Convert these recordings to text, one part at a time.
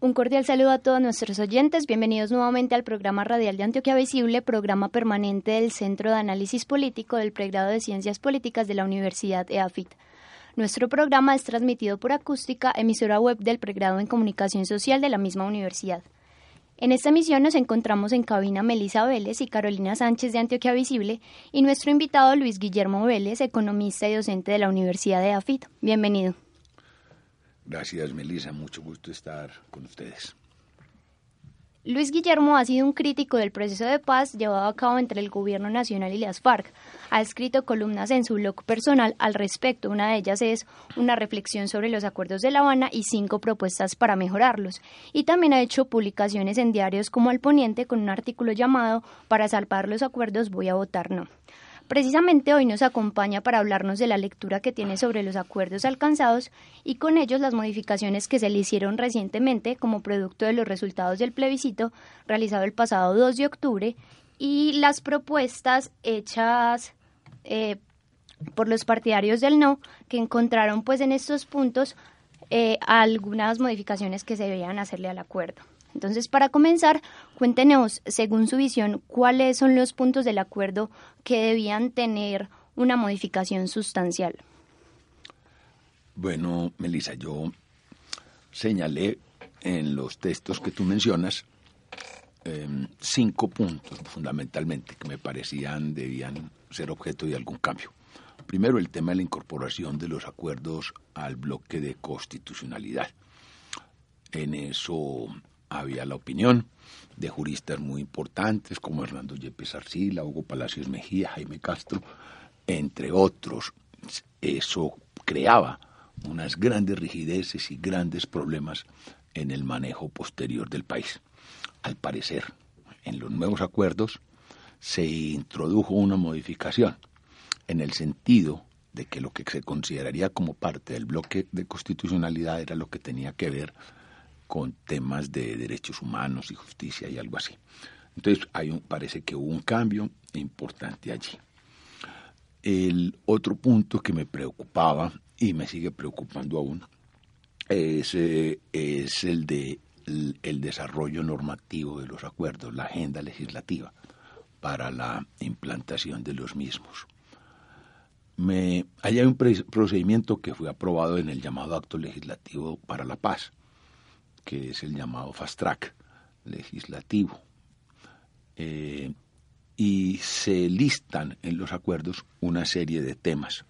Un cordial saludo a todos nuestros oyentes. Bienvenidos nuevamente al programa radial de Antioquia Visible, programa permanente del Centro de Análisis Político del Pregrado de Ciencias Políticas de la Universidad EAFIT. Nuestro programa es transmitido por acústica, emisora web del Pregrado en Comunicación Social de la misma universidad. En esta emisión nos encontramos en cabina Melisa Vélez y Carolina Sánchez de Antioquia Visible y nuestro invitado Luis Guillermo Vélez, economista y docente de la Universidad de AFIT. Bienvenido. Gracias, Melisa. Mucho gusto estar con ustedes. Luis Guillermo ha sido un crítico del proceso de paz llevado a cabo entre el Gobierno Nacional y las FARC. Ha escrito columnas en su blog personal al respecto. Una de ellas es una reflexión sobre los acuerdos de La Habana y cinco propuestas para mejorarlos. Y también ha hecho publicaciones en diarios como El Poniente con un artículo llamado Para salvar los acuerdos voy a votar no. Precisamente hoy nos acompaña para hablarnos de la lectura que tiene sobre los acuerdos alcanzados y con ellos las modificaciones que se le hicieron recientemente como producto de los resultados del plebiscito realizado el pasado 2 de octubre y las propuestas hechas eh, por los partidarios del no que encontraron pues en estos puntos eh, algunas modificaciones que se debían hacerle al acuerdo. Entonces, para comenzar, cuéntenos, según su visión, cuáles son los puntos del acuerdo que debían tener una modificación sustancial. Bueno, Melissa, yo señalé en los textos que tú mencionas em, cinco puntos fundamentalmente que me parecían debían ser objeto de algún cambio. Primero, el tema de la incorporación de los acuerdos al bloque de constitucionalidad. En eso había la opinión de juristas muy importantes como Hernando Yepes Arcila, Hugo Palacios Mejía, Jaime Castro, entre otros. Eso creaba unas grandes rigideces y grandes problemas en el manejo posterior del país. Al parecer, en los nuevos acuerdos se introdujo una modificación en el sentido de que lo que se consideraría como parte del bloque de constitucionalidad era lo que tenía que ver con temas de derechos humanos y justicia y algo así. Entonces hay un, parece que hubo un cambio importante allí. El otro punto que me preocupaba y me sigue preocupando aún es, eh, el de el, desarrollo normativo de los acuerdos, la agenda legislativa para la implantación de los mismos. Me, hay un procedimiento que fue aprobado en el llamado Acto Legislativo para la Paz, que es el llamado fast track legislativo. Eh, y se listan en los acuerdos una serie de temas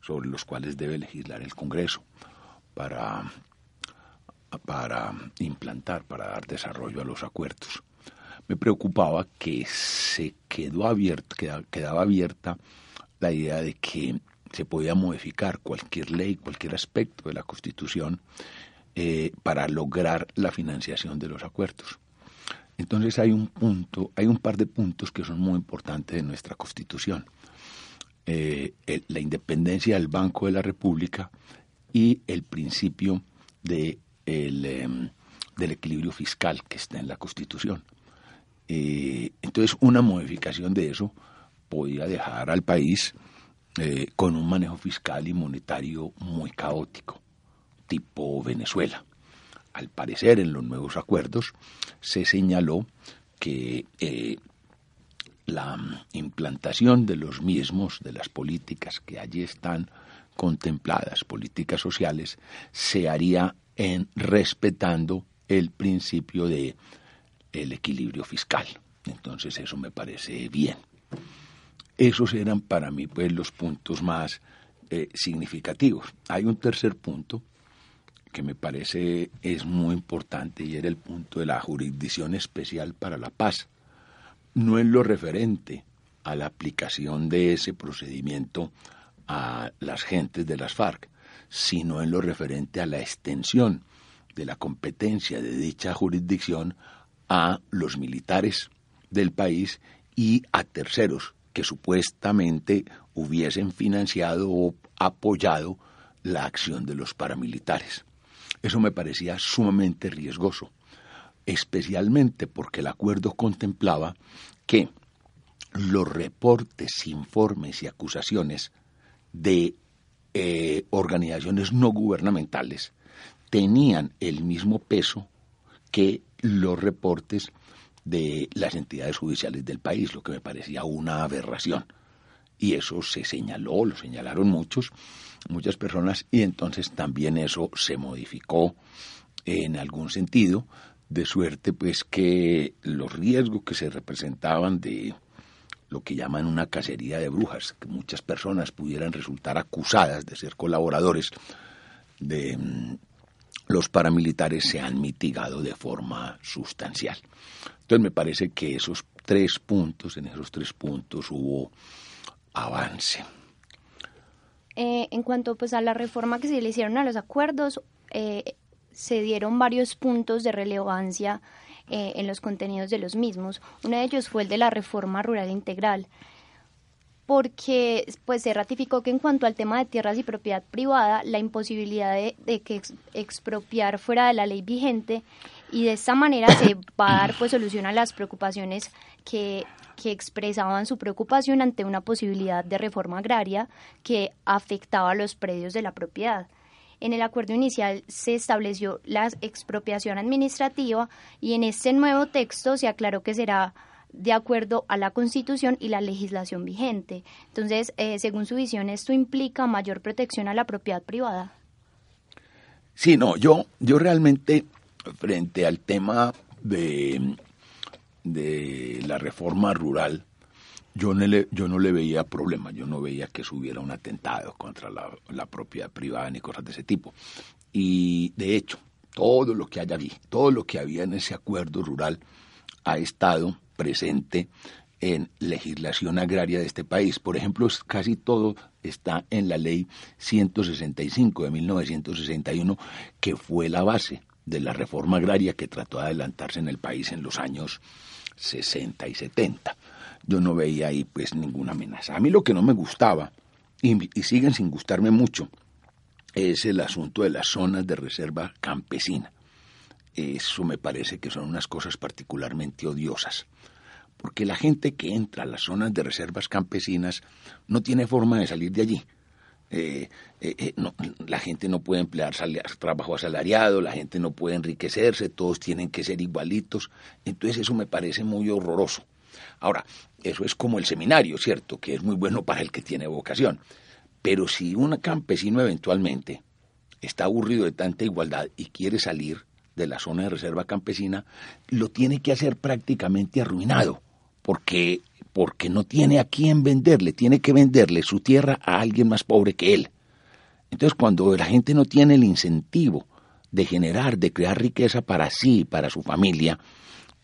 sobre los cuales debe legislar el Congreso para, para implantar, para dar desarrollo a los acuerdos. Me preocupaba que se quedó abierto, quedaba abierta la idea de que se podía modificar cualquier ley, cualquier aspecto de la Constitución eh, para lograr la financiación de los acuerdos. Entonces hay un punto, hay un par de puntos que son muy importantes en nuestra Constitución. Eh, la independencia del Banco de la República y el principio de em, del equilibrio fiscal que está en la Constitución. Eh, entonces, una modificación de eso podía dejar al país con un manejo fiscal y monetario muy caótico tipo Venezuela. Al parecer, en los nuevos acuerdos se señaló que eh, la implantación de los mismos, de las políticas que allí están contempladas, políticas sociales, se haría en respetando el principio de el equilibrio fiscal. Entonces eso me parece bien. Esos eran para mí pues los puntos más eh, significativos. Hay un tercer punto que me parece es muy importante y era el punto de la jurisdicción especial para la paz. No es lo referente a la aplicación de ese procedimiento a las gentes de las FARC, sino en lo referente a la extensión de la competencia de dicha jurisdicción a los militares del país y a terceros que supuestamente hubiesen financiado o apoyado la acción de los paramilitares. Eso me parecía sumamente riesgoso, especialmente porque el acuerdo contemplaba que los reportes, informes y acusaciones de eh, organizaciones no gubernamentales tenían el mismo peso que los reportes de las entidades judiciales del país, lo que me parecía una aberración. Y eso se señaló, lo señalaron muchos, muchas personas, y entonces también eso se modificó en algún sentido, de suerte pues que los riesgos que se representaban de lo que llaman una cacería de brujas, que muchas personas pudieran resultar acusadas de ser colaboradores de mm, los paramilitares se han mitigado de forma sustancial. Entonces me parece que esos tres puntos, en esos tres puntos hubo avance. Eh, en cuanto pues a la reforma que se le hicieron a los acuerdos, eh, se dieron varios puntos de relevancia eh, en los contenidos de los mismos. Uno de ellos fue el de la reforma rural integral, porque pues se ratificó que en cuanto al tema de tierras y propiedad privada, la imposibilidad de, que expropiar fuera de la ley vigente y de esta manera se va a dar pues solución a las preocupaciones que, que expresaban su preocupación ante una posibilidad de reforma agraria que afectaba los predios de la propiedad. En el acuerdo inicial se estableció la expropiación administrativa y en este nuevo texto se aclaró que será de acuerdo a la Constitución y la legislación vigente. Entonces, eh, según su visión, ¿esto implica mayor protección a la propiedad privada? Sí, no, yo, yo realmente, frente al tema de, de la reforma rural, yo no, le, yo no le veía problema, yo no veía que hubiera un atentado contra la, propiedad privada ni cosas de ese tipo. Y de hecho, todo lo que haya allí, todo lo que había en ese acuerdo rural ha estado presente en legislación agraria de este país. Por ejemplo, casi todo está en la ley 165 de 1961, que fue la base de la reforma agraria que trató de adelantarse en el país en los años 60 y 70 yo no veía ahí pues ninguna amenaza. A mí lo que no me gustaba, y, siguen sin gustarme mucho, es el asunto de las zonas de reserva campesina. Eso me parece que son unas cosas particularmente odiosas, porque la gente que entra a las zonas de reservas campesinas no tiene forma de salir de allí. Eh, eh, eh, la gente no puede emplear trabajo asalariado, la gente no puede enriquecerse, todos tienen que ser igualitos. Entonces eso me parece muy horroroso. Ahora, eso es como el seminario, ¿cierto? Que es muy bueno para el que tiene vocación. Pero si un campesino eventualmente está aburrido de tanta igualdad y quiere salir de la zona de reserva campesina, lo tiene que hacer prácticamente arruinado, porque, porque no tiene a quién venderle, tiene que venderle su tierra a alguien más pobre que él. Entonces, cuando la gente no tiene el incentivo de generar, de crear riqueza para sí, para su familia,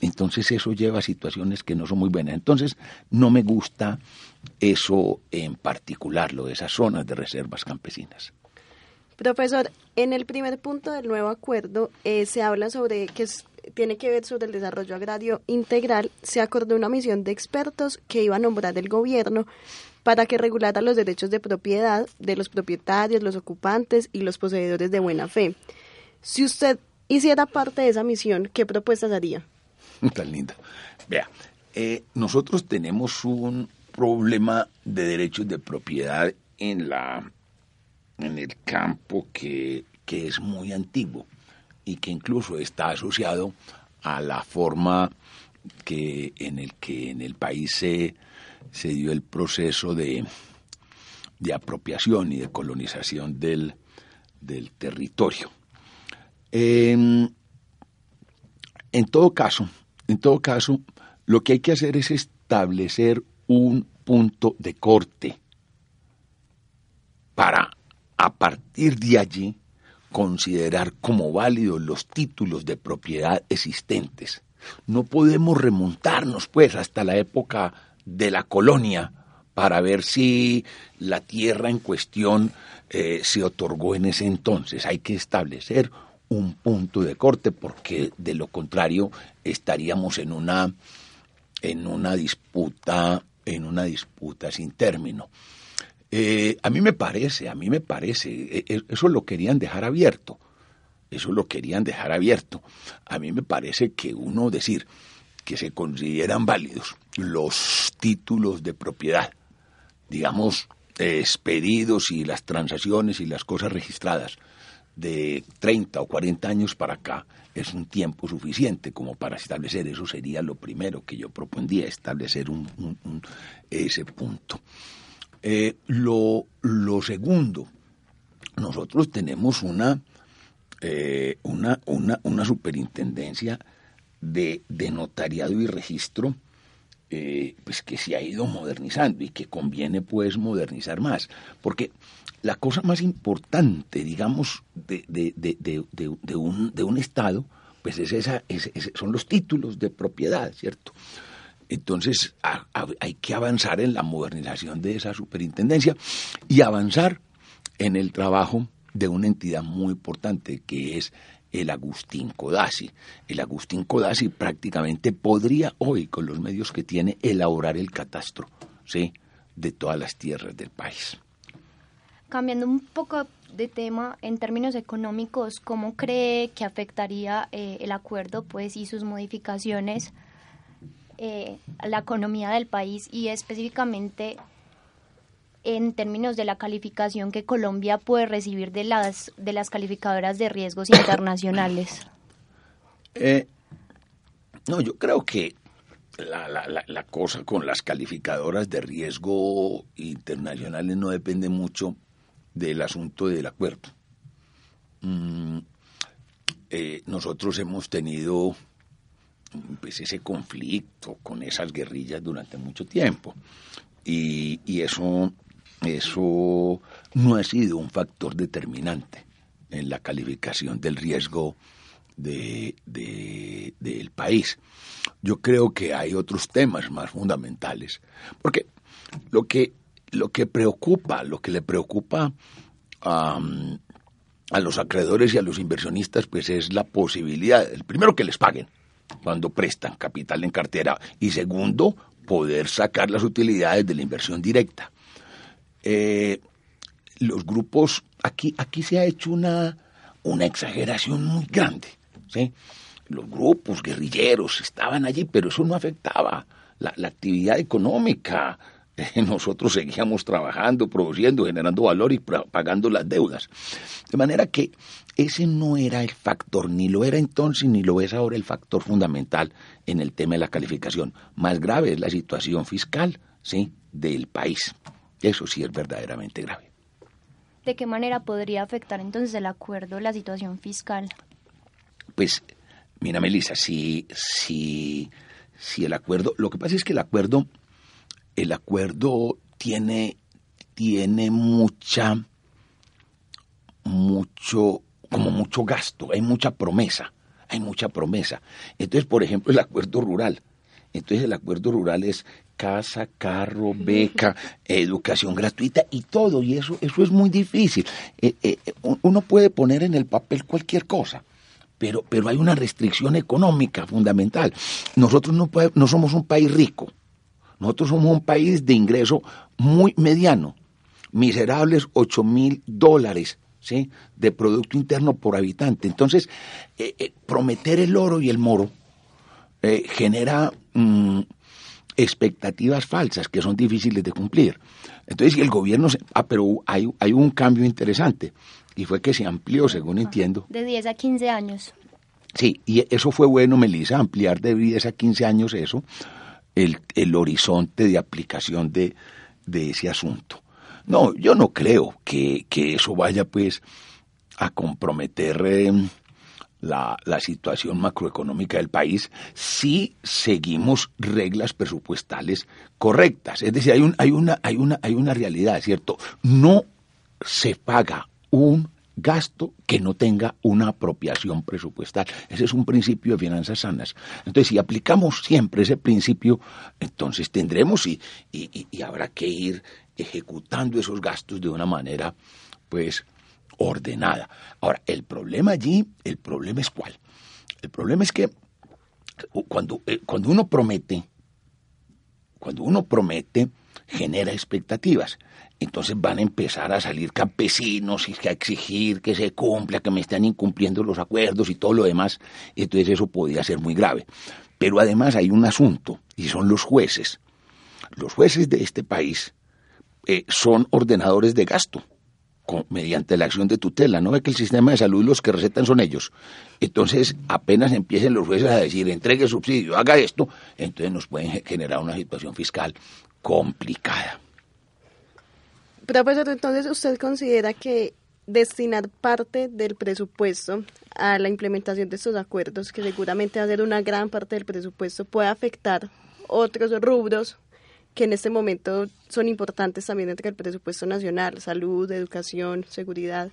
entonces eso lleva a situaciones que no son muy buenas. Entonces no me gusta eso en particular, lo de esas zonas de reservas campesinas. Profesor, en el primer punto del nuevo acuerdo eh, se habla sobre que tiene que ver sobre el desarrollo agrario integral. Se acordó una misión de expertos que iba a nombrar el gobierno para que regulara los derechos de propiedad de los propietarios, los ocupantes y los poseedores de buena fe. Si usted hiciera parte de esa misión, ¿qué propuestas haría? Tan linda. Vea, eh, nosotros tenemos un problema de derechos de propiedad en la en el campo que, que es muy antiguo y que incluso está asociado a la forma que en el que en el país se, se dio el proceso de, de apropiación y de colonización del, del territorio. en todo caso, en todo caso, lo que hay que hacer es establecer un punto de corte para, a partir de allí, considerar como válidos los títulos de propiedad existentes. No podemos remontarnos, pues, hasta la época de la colonia para ver si la tierra en cuestión eh, se otorgó en ese entonces. Hay que establecer un punto de corte porque de lo contrario estaríamos en una en una disputa, en una disputa sin término. Eh, a mí me parece, a mí me parece, e, e, eso lo querían dejar abierto, eso lo querían dejar abierto. A mí me parece que uno decir que se consideran válidos los títulos de propiedad, digamos, expedidos y las transacciones y las cosas registradas de 30 o 40 años para acá es un tiempo suficiente como para establecer, eso sería lo primero que yo propondría, establecer un, ese punto. Eh, lo, segundo, nosotros tenemos una, eh, una, una, una, superintendencia de, de, notariado y registro eh, pues que se ha ido modernizando y que conviene pues modernizar más. Porque la cosa más importante, digamos, de, de, de, un, un Estado, pues es esa, son los títulos de propiedad, ¿cierto? Entonces hay que avanzar en la modernización de esa superintendencia y avanzar en el trabajo de una entidad muy importante que es el Agustín Codazzi. El Agustín Codazzi prácticamente podría hoy, con los medios que tiene, elaborar el catastro ¿sí? de todas las tierras del país. Cambiando un poco de tema, en términos económicos, ¿cómo cree que afectaría eh, el acuerdo pues, y sus modificaciones eh, la economía del país y específicamente en términos de la calificación que Colombia puede recibir de las, de las calificadoras de riesgos internacionales? Eh, no, yo creo que la, la, la, cosa con las calificadoras de riesgo internacionales no depende mucho del asunto del acuerdo. Mm, eh, nosotros hemos tenido pues, ese conflicto con esas guerrillas durante mucho tiempo y, eso eso no ha sido un factor determinante en la calificación del riesgo de, del país. Yo creo que hay otros temas más fundamentales, porque lo que, lo que preocupa, lo que le preocupa a, a los acreedores y a los inversionistas, pues es la posibilidad, el primero que les paguen cuando prestan capital en cartera y segundo, poder sacar las utilidades de la inversión directa. Eh, los grupos, aquí, aquí se ha hecho una, una exageración muy grande. ¿sí? Los grupos guerrilleros estaban allí, pero eso no afectaba la, actividad económica. nosotros seguíamos trabajando, produciendo, generando valor y pagando las deudas. De manera que ese no era el factor, ni lo era entonces, ni lo es ahora el factor fundamental en el tema de la calificación. Más grave es la situación fiscal ¿sí? del país. Eso sí es verdaderamente grave. ¿De qué manera podría afectar entonces el acuerdo la situación fiscal? Pues, mira, Melissa, si, si, si el acuerdo, lo que pasa es que el acuerdo, el acuerdo tiene, tiene mucha, mucho, como mucho gasto, hay mucha promesa, hay mucha promesa. Entonces, por ejemplo, el acuerdo rural. Entonces el acuerdo rural es casa, carro, beca, educación gratuita y todo, y eso, eso es muy difícil. Eh, eh, uno puede poner en el papel cualquier cosa, pero, pero hay una restricción económica fundamental. Nosotros no, no somos un país rico, nosotros somos un país de ingreso muy mediano, miserables 8 mil dólares. ¿Sí? de Producto Interno por habitante. Entonces, eh, prometer el oro y el moro genera mm, expectativas falsas que son difíciles de cumplir. Entonces, si el gobierno... ah, pero hay, hay un cambio interesante y fue que se amplió, según entiendo. De 10 a 15 años. Sí, y eso fue bueno, Melissa, ampliar de 10 a 15 años eso, el, el horizonte de aplicación de, de ese asunto. No, yo no creo que, que eso vaya pues a comprometer... Eh, la, situación macroeconómica del país si seguimos reglas presupuestales correctas. Es decir, hay, un, hay, una, hay, una, hay una realidad, ¿cierto? No se paga un gasto que no tenga una apropiación presupuestal. Ese es un principio de finanzas sanas. Entonces, si aplicamos siempre ese principio, entonces tendremos y, y, habrá que ir ejecutando esos gastos de una manera, pues, ordenada. Ahora, el problema allí, el problema es cuál. El problema es que cuando, eh, cuando uno promete, Cuando uno promete, genera expectativas. Entonces van a empezar a salir campesinos y a exigir que se cumpla, que me están incumpliendo los acuerdos y todo lo demás. Entonces eso podría ser muy grave. Pero además hay un asunto, y son los jueces. Los jueces de este país eh, son ordenadores de gasto mediante la acción de tutela. ¿No ve que el sistema de salud los que recetan son ellos? Entonces, apenas empiecen los jueces a decir, entregue subsidio, haga esto, entonces nos pueden generar una situación fiscal complicada. Profesor, entonces usted considera que destinar parte del presupuesto a la implementación de estos acuerdos, que seguramente va a ser una gran parte del presupuesto, puede afectar otros rubros que en este momento son importantes también dentro del presupuesto nacional, salud, educación, seguridad.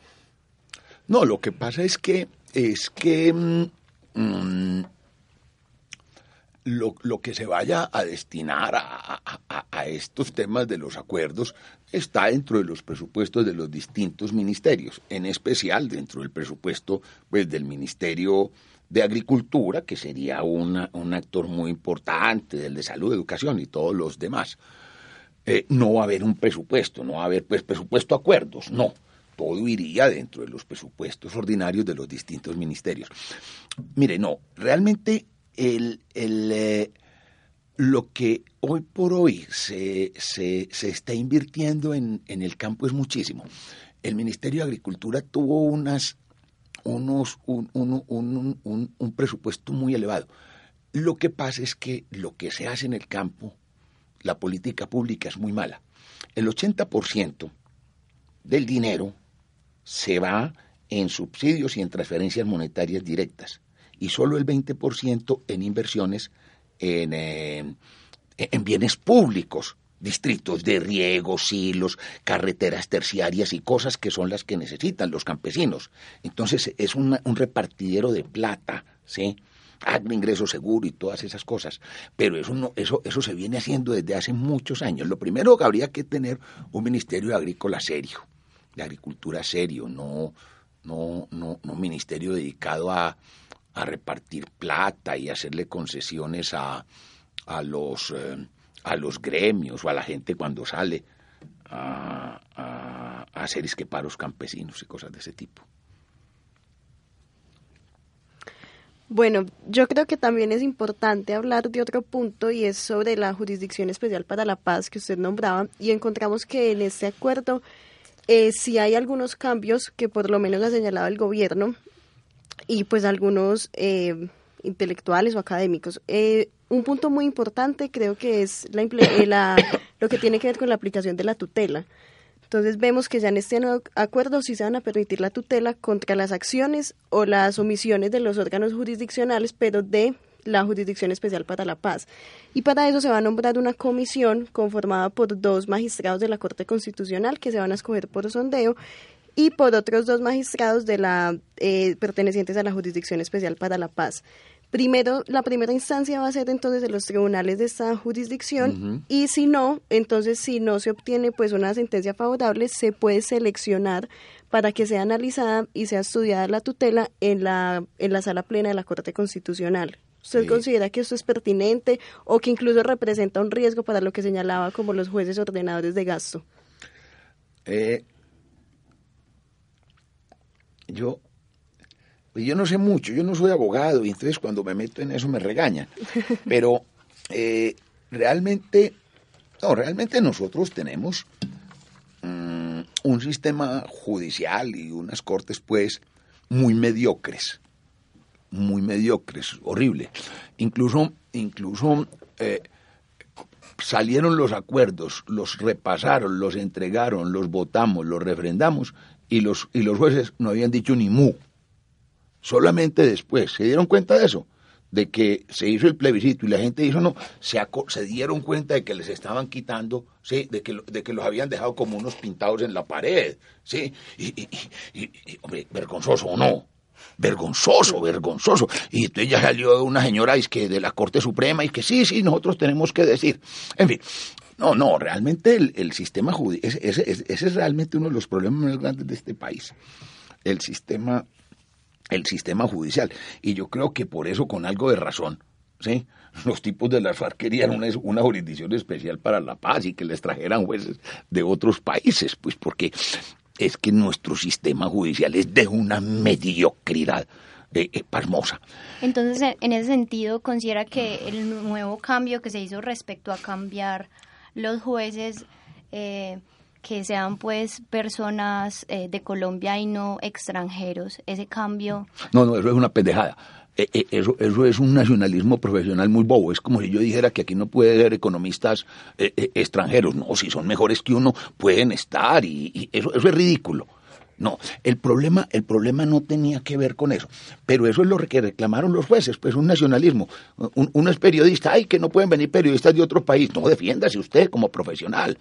No, lo que pasa es que es que mm, mm, lo, lo, que se vaya a destinar a, a, estos temas de los acuerdos está dentro de los presupuestos de los distintos ministerios, en especial dentro del presupuesto pues, del Ministerio de Agricultura, que sería un actor muy importante, del de Salud, Educación y todos los demás. Eh, no va a haber un presupuesto, no va a haber pues, presupuesto acuerdos, no. Todo iría dentro de los presupuestos ordinarios de los distintos ministerios. Mire, no, realmente el, el, eh, lo que hoy por hoy se, se, se está invirtiendo en, en, el campo es muchísimo. El Ministerio de Agricultura tuvo unas unos, un, un, presupuesto muy elevado. Lo que pasa es que lo que se hace en el campo, la política pública es muy mala. El 80% del dinero se va en subsidios y en transferencias monetarias directas y solo el 20% en inversiones en, eh, en bienes públicos distritos de riego, silos, carreteras terciarias y cosas que son las que necesitan los campesinos. Entonces es un repartidero de plata, ¿sí? ingreso seguro y todas esas cosas. Pero eso, no, eso, eso se viene haciendo desde hace muchos años. Lo primero que habría que tener un ministerio agrícola serio, de agricultura serio, no, no, no, no ministerio dedicado a, a repartir plata y hacerle concesiones a, a los... Eh, a los gremios o a la gente cuando sale a, hacer esqueparos campesinos y cosas de ese tipo. Bueno, yo creo que también es importante hablar de otro punto y es sobre la Jurisdicción Especial para la Paz que usted nombraba y encontramos que en este acuerdo eh, hay algunos cambios que por lo menos ha señalado el gobierno y pues algunos eh, intelectuales o académicos. Eh, un punto muy importante creo que es la, eh, la, lo que tiene que ver con la aplicación de la tutela. Entonces vemos que ya en este acuerdo sí se van a permitir la tutela contra las acciones o las omisiones de los órganos jurisdiccionales, pero de la Jurisdicción Especial para la Paz. Y para eso se va a nombrar una comisión conformada por dos magistrados de la Corte Constitucional que se van a escoger por sondeo y por otros dos magistrados de la eh, pertenecientes a la Jurisdicción Especial para la Paz. Primero, la primera instancia va a ser entonces de los tribunales de esta jurisdicción y si no, entonces si no se obtiene pues una sentencia favorable, se puede seleccionar para que sea analizada y sea estudiada la tutela en la, en la sala plena de la Corte Constitucional. ¿Usted considera que esto es pertinente o que incluso representa un riesgo para lo que señalaba como los jueces ordenadores de gasto? Eh, yo pues yo no sé mucho, yo no soy abogado y entonces cuando me meto en eso me regañan. Pero eh, realmente, no, realmente nosotros tenemos mm, un sistema judicial y unas cortes pues muy mediocres, muy mediocres, horrible. Incluso, incluso eh, salieron los acuerdos, los repasaron, los entregaron, los votamos, los refrendamos y los, y los jueces no habían dicho ni mu. Solamente después se dieron cuenta de eso, de que se hizo el plebiscito y la gente dijo no, se, se dieron cuenta de que les estaban quitando, sí, de que, de que los habían dejado como unos pintados en la pared, sí, y, hombre, vergonzoso o no, vergonzoso, vergonzoso. Y entonces ya salió una señora es que de la Corte Suprema y que sí, sí, nosotros tenemos que decir. En fin, no, no, realmente el, sistema judicial, ese, ese, es realmente uno de los problemas más grandes de este país. El sistema el sistema judicial. Y yo creo que por eso, con algo de razón, ¿sí? Los tipos de las FARC querían una, una jurisdicción especial para la paz y que les trajeran jueces de otros países, pues porque es que nuestro sistema judicial es de una mediocridad eh, eh, pasmosa. Entonces, en ese sentido, considera que el nuevo cambio que se hizo respecto a cambiar los jueces eh, que sean pues personas eh, de Colombia y no extranjeros, ese cambio. No, no, eso es una pendejada. Eh, eh, eso, eso es un nacionalismo profesional muy bobo. Es como si yo dijera que aquí no puede haber economistas extranjeros. No, si son mejores que uno, pueden estar y, eso, eso es ridículo. No, el problema, el problema no tenía que ver con eso. Pero eso es lo que reclamaron los jueces, pues un nacionalismo. uno es periodista, ay, que no pueden venir periodistas de otro país. No, defiéndase usted como profesional.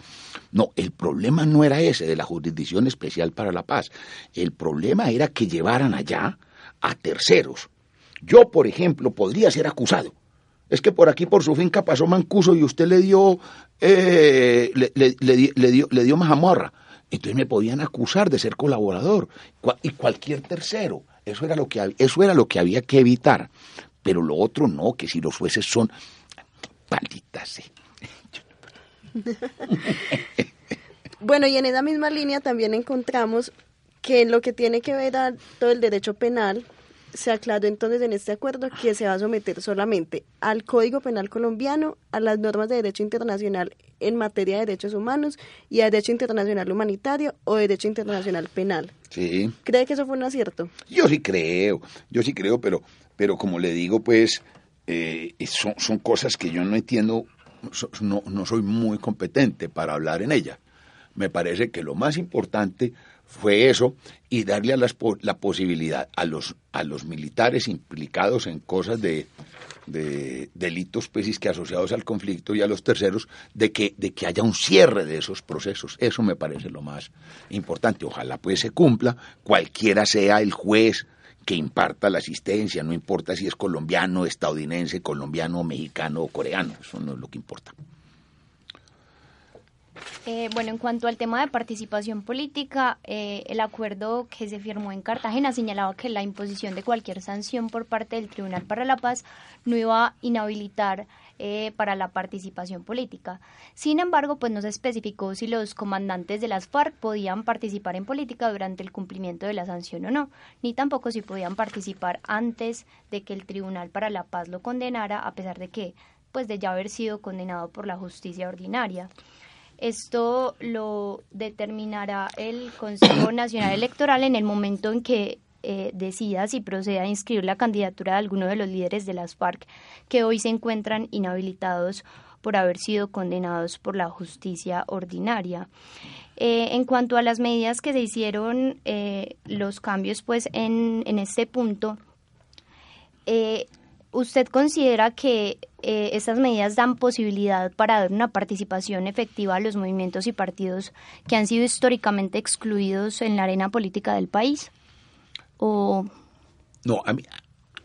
No, el problema no era ese de la Jurisdicción Especial para la Paz. El problema era que llevaran allá a terceros. Yo, por ejemplo, podría ser acusado. Es que por aquí, por su finca, pasó Mancuso y usted le dio, eh, le, le, le, dio, le dio majamorra entonces me podían acusar de ser colaborador y cualquier tercero. Eso era lo que eso era lo que había que evitar. Pero lo otro no, que si los jueces son palditas. bueno, y en esa misma línea también encontramos que en lo que tiene que ver a todo el derecho penal, se aclaró entonces en este acuerdo que se va a someter solamente al Código Penal colombiano, a las normas de derecho internacional en materia de derechos humanos y a derecho internacional humanitario o derecho internacional penal. Sí. ¿Cree que eso fue un acierto? Yo sí creo, yo sí creo, pero, pero como le digo, pues eh, son, son cosas que yo no entiendo, no, no soy muy competente para hablar en ellas. Me parece que lo más importante fue eso y darle a las, la posibilidad a los, a los militares implicados en cosas de, de delitos pues, que asociados al conflicto y a los terceros de que, de que haya un cierre de esos procesos. Eso me parece lo más importante. Ojalá pues se cumpla, cualquiera sea el juez que imparta la asistencia, no importa si es colombiano, estadounidense, colombiano, mexicano o coreano, eso no es lo que importa. Eh, bueno, en cuanto al tema de participación política, eh, el acuerdo que se firmó en Cartagena señalaba que la imposición de cualquier sanción por parte del Tribunal para la Paz no iba a inhabilitar eh, para la participación política. Sin embargo, pues no se especificó si los comandantes de las FARC podían participar en política durante el cumplimiento de la sanción o no, ni tampoco si podían participar antes de que el Tribunal para la Paz lo condenara, a pesar de que, pues de ya haber sido condenado por la justicia ordinaria. Esto lo determinará el Consejo Nacional Electoral en el momento en que eh, decida si procede a inscribir la candidatura de alguno de los líderes de las FARC que hoy se encuentran inhabilitados por haber sido condenados por la justicia ordinaria. Eh, en cuanto a las medidas que se hicieron, eh, los cambios pues en, en este punto, ¿usted considera que eh, estas medidas dan posibilidad para dar una participación efectiva a los movimientos y partidos que han sido históricamente excluidos en la arena política del país? ¿O... No, a mí,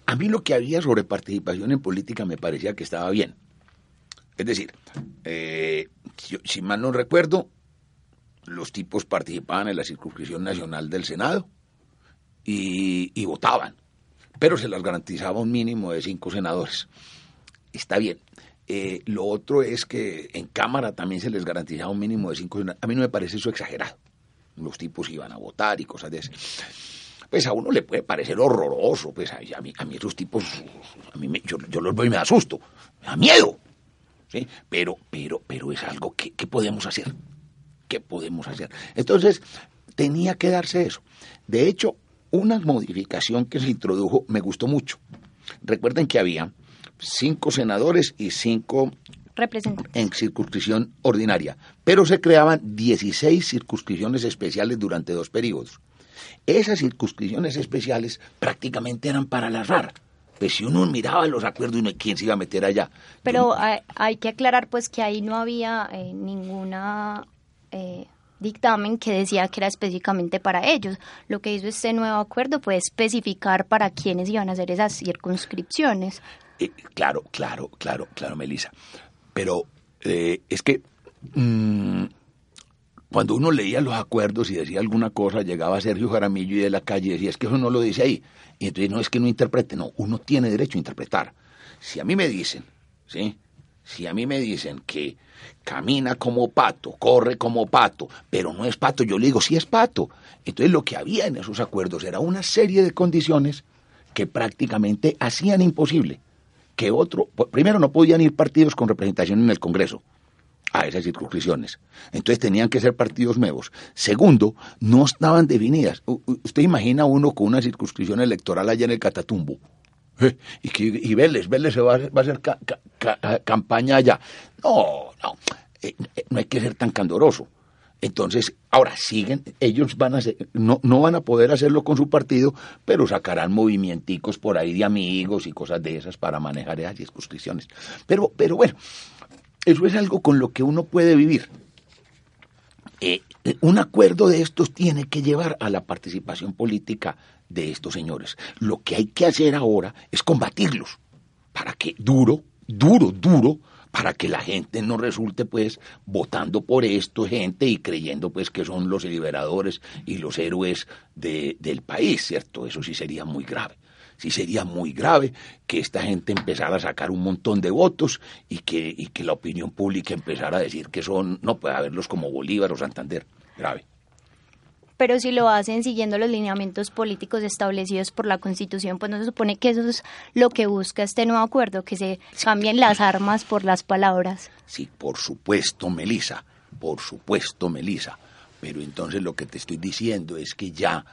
a mí lo que había sobre participación en política me parecía que estaba bien. Es decir, eh, si, mal no recuerdo, los tipos participaban en la circunscripción nacional del Senado y, y votaban, pero se les garantizaba un mínimo de cinco senadores está bien. Eh, lo otro es que en Cámara también se les garantizaba un mínimo de cinco. A mí no me parece eso exagerado. Los tipos iban a votar y cosas de eso. Pues a uno le puede parecer horroroso. Pues a, mí, a mí esos tipos, a mí yo, los veo y me asusto. Me da miedo. ¿sí? Pero, pero, pero es algo que, que podemos hacer. ¿Qué podemos hacer? Entonces, tenía que darse eso. De hecho, una modificación que se introdujo me gustó mucho. Recuerden que había cinco senadores y cinco en circunscripción ordinaria, pero se creaban 16 circunscripciones especiales durante dos periodos. Esas circunscripciones especiales prácticamente eran para la rara. Pues si uno miraba los acuerdos, ¿quién se iba a meter allá? Pero hay, que aclarar pues que ahí no había eh, ninguna eh, dictamen que decía que era específicamente para ellos. Lo que hizo este nuevo acuerdo fue especificar para quiénes iban a hacer esas circunscripciones. Eh, claro, claro, claro, claro, Melissa. Pero eh, es que mm, cuando uno leía los acuerdos y decía alguna cosa, llegaba Sergio Jaramillo y de la calle decía, es que eso no lo dice ahí. Y entonces no es que no interprete, no, uno tiene derecho a interpretar. si a mí me dicen, ¿sí? Si a mí me dicen que camina como pato, corre como pato, pero no es pato, yo le digo, sí es pato. Entonces lo que había en esos acuerdos era una serie de condiciones que prácticamente hacían imposible que otro, primero no podían ir partidos con representación en el Congreso a esas circunscripciones. Entonces tenían que ser partidos nuevos. Segundo, no estaban definidas. Usted imagina uno con una circunscripción electoral allá en el Catatumbo y, que, y Vélez, Vélez se va, a hacer campaña allá. No, no, eh, eh, no hay que ser tan candoroso. Entonces, ahora siguen, ellos van a no, no van a poder hacerlo con su partido, pero sacarán movimienticos por ahí de amigos y cosas de esas para manejar esas circunscripciones. Pero, pero bueno, eso es algo con lo que uno puede vivir. Eh, un acuerdo de estos tiene que llevar a la participación política de estos señores. Lo que hay que hacer ahora es combatirlos para que duro, duro, duro, para que la gente no resulte pues votando por esto gente y creyendo pues que son los liberadores y los héroes del país, ¿cierto? Eso sí sería muy grave. Sí sería muy grave que esta gente empezara a sacar un montón de votos y que, y que la opinión pública empezara a decir que son, no puede haberlos como Bolívar o Santander. Grave pero si lo hacen siguiendo los lineamientos políticos establecidos por la Constitución, pues no se supone que eso es lo que busca este nuevo acuerdo, que se cambien las armas por las palabras. Sí, por supuesto, Melisa, por supuesto, Melisa. Pero entonces lo que te estoy diciendo es que ya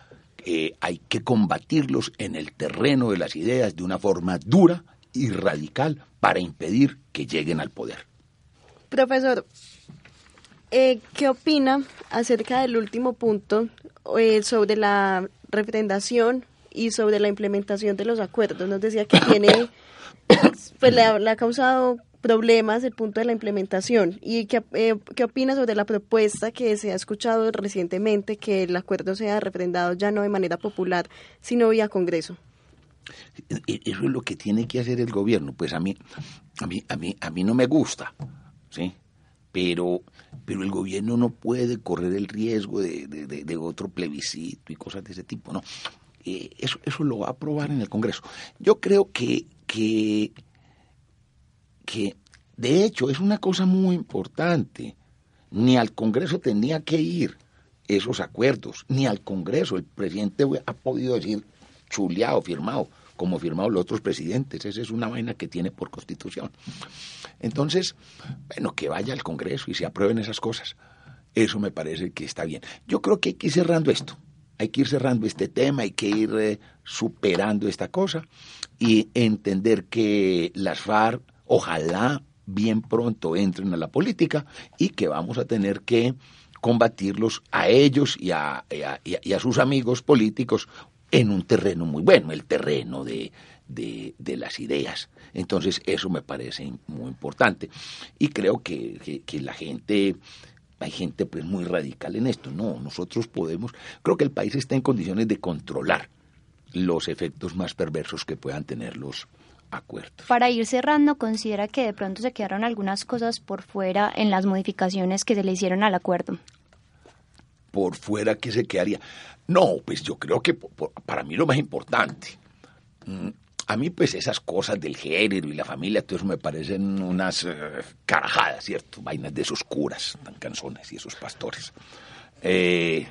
eh, hay que combatirlos en el terreno de las ideas de una forma dura y radical para impedir que lleguen al poder. Profesor, eh, ¿Qué opina acerca del último punto eh, sobre la referendación y sobre la implementación de los acuerdos? Nos decía que tiene, pues le ha, causado problemas el punto de la implementación. ¿Y qué, eh, qué opina sobre la propuesta que se ha escuchado recientemente que el acuerdo sea refrendado ya no de manera popular, sino vía Congreso? Eso es lo que tiene que hacer el gobierno. Pues a mí, a mí, a mí, a mí no me gusta, ¿sí? Pero, pero el gobierno no puede correr el riesgo de, otro plebiscito y cosas de ese tipo, ¿no? Eh, eso, eso lo va a aprobar en el Congreso. Yo creo que, que, que, de hecho, es una cosa muy importante. Ni al Congreso tenía que ir esos acuerdos, ni al Congreso. El presidente ha podido decir chuleado, firmado como firmado los otros presidentes. Esa es una vaina que tiene por constitución. Entonces, bueno, que vaya al Congreso y se aprueben esas cosas. Eso me parece que está bien. Yo creo que hay que ir cerrando esto. Hay que ir cerrando este tema, hay que ir eh, superando esta cosa y entender que las FARC, ojalá bien pronto entren a la política y que vamos a tener que combatirlos a ellos y a sus amigos políticos en un terreno muy bueno, el terreno de, de, las ideas. Entonces, eso me parece muy importante. Y creo que, que, la gente, hay gente pues muy radical en esto. No, nosotros podemos, creo que el país está en condiciones de controlar los efectos más perversos que puedan tener los acuerdos. Para ir cerrando, considera que de pronto se quedaron algunas cosas por fuera en las modificaciones que se le hicieron al acuerdo. Por fuera que se quedaría. No, pues yo creo que para mí lo más importante, mm, a mí pues esas cosas del género y la familia, todo eso me parecen unas eh, carajadas, ¿cierto? Vainas de esos curas, tan canzones y esos pastores. Eh,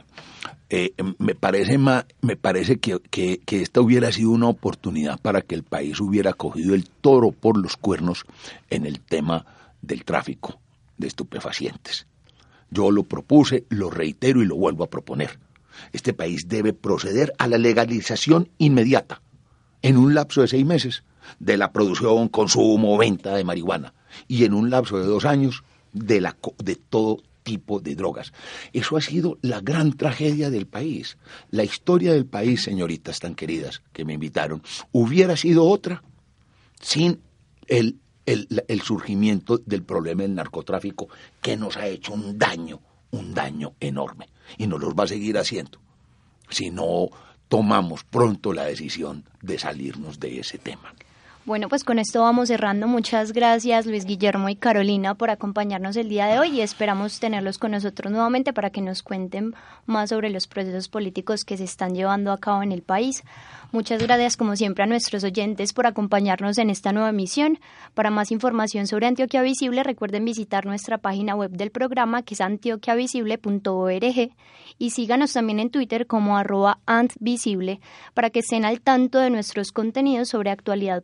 eh, me parece, me parece que, que, esta hubiera sido una oportunidad para que el país hubiera cogido el toro por los cuernos en el tema del tráfico de estupefacientes. Yo lo propuse, lo reitero y lo vuelvo a proponer este país debe proceder a la legalización inmediata, en un lapso de seis meses, de la producción, consumo, venta de marihuana, y en un lapso de dos años de, la, de todo tipo de drogas. Eso ha sido la gran tragedia del país. La historia del país, señoritas tan queridas que me invitaron, hubiera sido otra sin el, el surgimiento del problema del narcotráfico que nos ha hecho un daño, un daño enorme y nos los va a seguir haciendo si no tomamos pronto la decisión de salirnos de ese tema. Bueno, pues con esto vamos cerrando. Muchas gracias Luis Guillermo y Carolina por acompañarnos el día de hoy y esperamos tenerlos con nosotros nuevamente para que nos cuenten más sobre los procesos políticos que se están llevando a cabo en el país. Muchas gracias como siempre a nuestros oyentes por acompañarnos en esta nueva emisión. Para más información sobre Antioquia Visible recuerden visitar nuestra página web del programa que es antioquiavisible.org y síganos también en Twitter como arroba antvisible para que estén al tanto de nuestros contenidos sobre actualidad